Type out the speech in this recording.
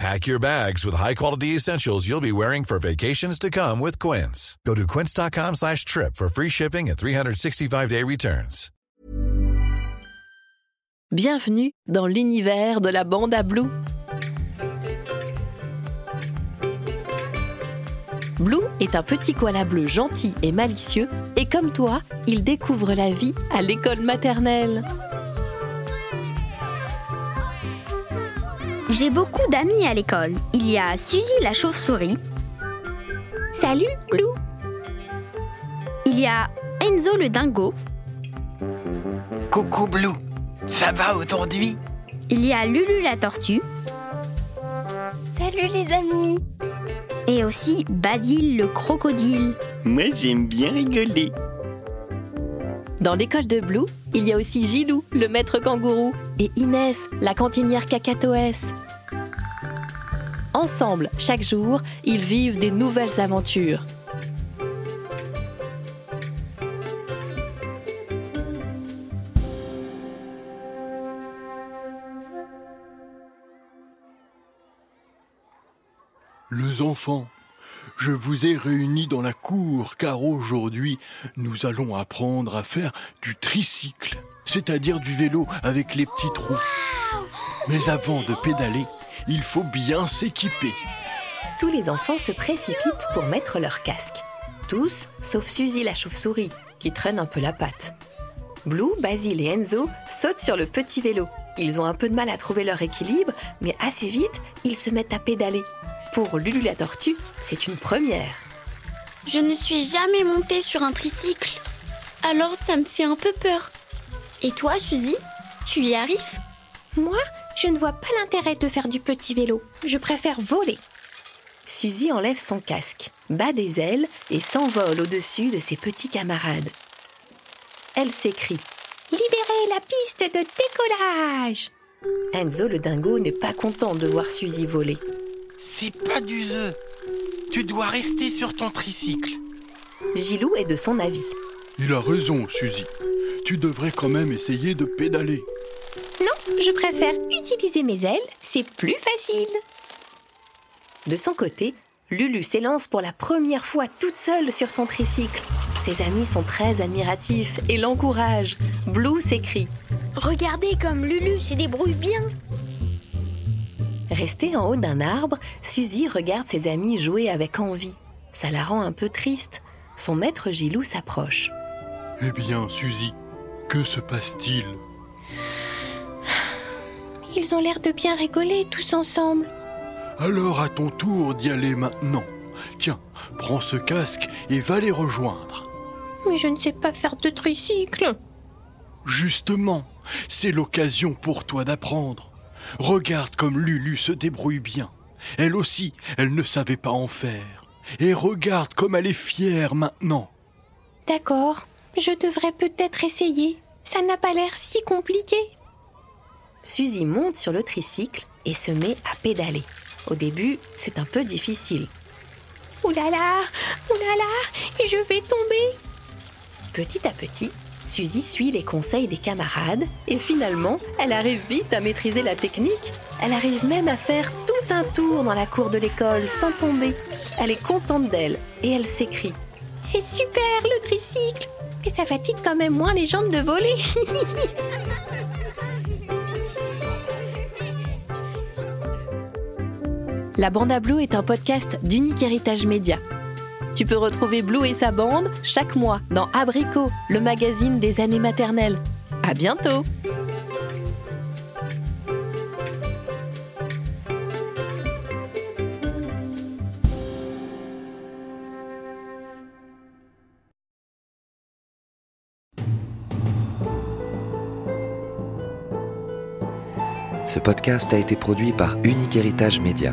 Pack your bags with high-quality essentials you'll be wearing for vacations to come with Quince. Go to quince.com slash trip for free shipping and 365-day returns. Bienvenue dans l'univers de la bande à Blue. Blue est un petit koala bleu gentil et malicieux et comme toi, il découvre la vie à l'école maternelle. J'ai beaucoup d'amis à l'école. Il y a Suzy la chauve-souris. Salut, Blue. Il y a Enzo le dingo. Coucou Blue, ça va aujourd'hui? Il y a Lulu la tortue. Salut les amis Et aussi Basile le crocodile. Moi j'aime bien rigoler. Dans l'école de Blue, il y a aussi Gilou, le maître kangourou, et Inès, la cantinière cacatoès. Ensemble, chaque jour, ils vivent des nouvelles aventures. Les enfants, je vous ai réunis dans la cour car aujourd'hui nous allons apprendre à faire du tricycle, c'est-à-dire du vélo avec les petits trous. Mais avant de pédaler, il faut bien s'équiper. Tous les enfants se précipitent pour mettre leur casque. Tous, sauf Suzy la chauve-souris, qui traîne un peu la patte. Blue, Basile et Enzo sautent sur le petit vélo. Ils ont un peu de mal à trouver leur équilibre, mais assez vite, ils se mettent à pédaler. Pour Lulu la tortue, c'est une première. Je ne suis jamais montée sur un tricycle. Alors ça me fait un peu peur. Et toi, Suzy Tu y arrives? Moi, je ne vois pas l'intérêt de faire du petit vélo. Je préfère voler. Suzy enlève son casque, bat des ailes et s'envole au-dessus de ses petits camarades. Elle s'écrie Libérez la piste de décollage Enzo le dingo n'est pas content de voir Suzy voler. C'est pas du jeu. Tu dois rester sur ton tricycle. Gilou est de son avis. Il a raison, Suzy. Tu devrais quand même essayer de pédaler. Je préfère utiliser mes ailes, c'est plus facile. De son côté, Lulu s'élance pour la première fois toute seule sur son tricycle. Ses amis sont très admiratifs et l'encouragent. Blue s'écrie Regardez comme Lulu se débrouille bien Restée en haut d'un arbre, Suzy regarde ses amis jouer avec envie. Ça la rend un peu triste. Son maître Gilou s'approche. Eh bien, Suzy, que se passe-t-il? Ils ont l'air de bien rigoler tous ensemble. Alors à ton tour d'y aller maintenant. Tiens, prends ce casque et va les rejoindre. Mais je ne sais pas faire de tricycle. Justement, c'est l'occasion pour toi d'apprendre. Regarde comme Lulu se débrouille bien. Elle aussi, elle ne savait pas en faire. Et regarde comme elle est fière maintenant. D'accord, je devrais peut-être essayer. Ça n'a pas l'air si compliqué. Suzy monte sur le tricycle et se met à pédaler. Au début, c'est un peu difficile. Ouh là là, ouh là là, je vais tomber. Petit à petit, Suzy suit les conseils des camarades et finalement, elle arrive vite à maîtriser la technique. Elle arrive même à faire tout un tour dans la cour de l'école sans tomber. Elle est contente d'elle et elle s'écrie C'est super le tricycle, mais ça fatigue quand même moins les jambes de voler. La Bande à Blue est un podcast d'Unique Héritage Média. Tu peux retrouver Blue et sa bande chaque mois dans Abricot, le magazine des années maternelles. À bientôt! Ce podcast a été produit par Unique Héritage Média.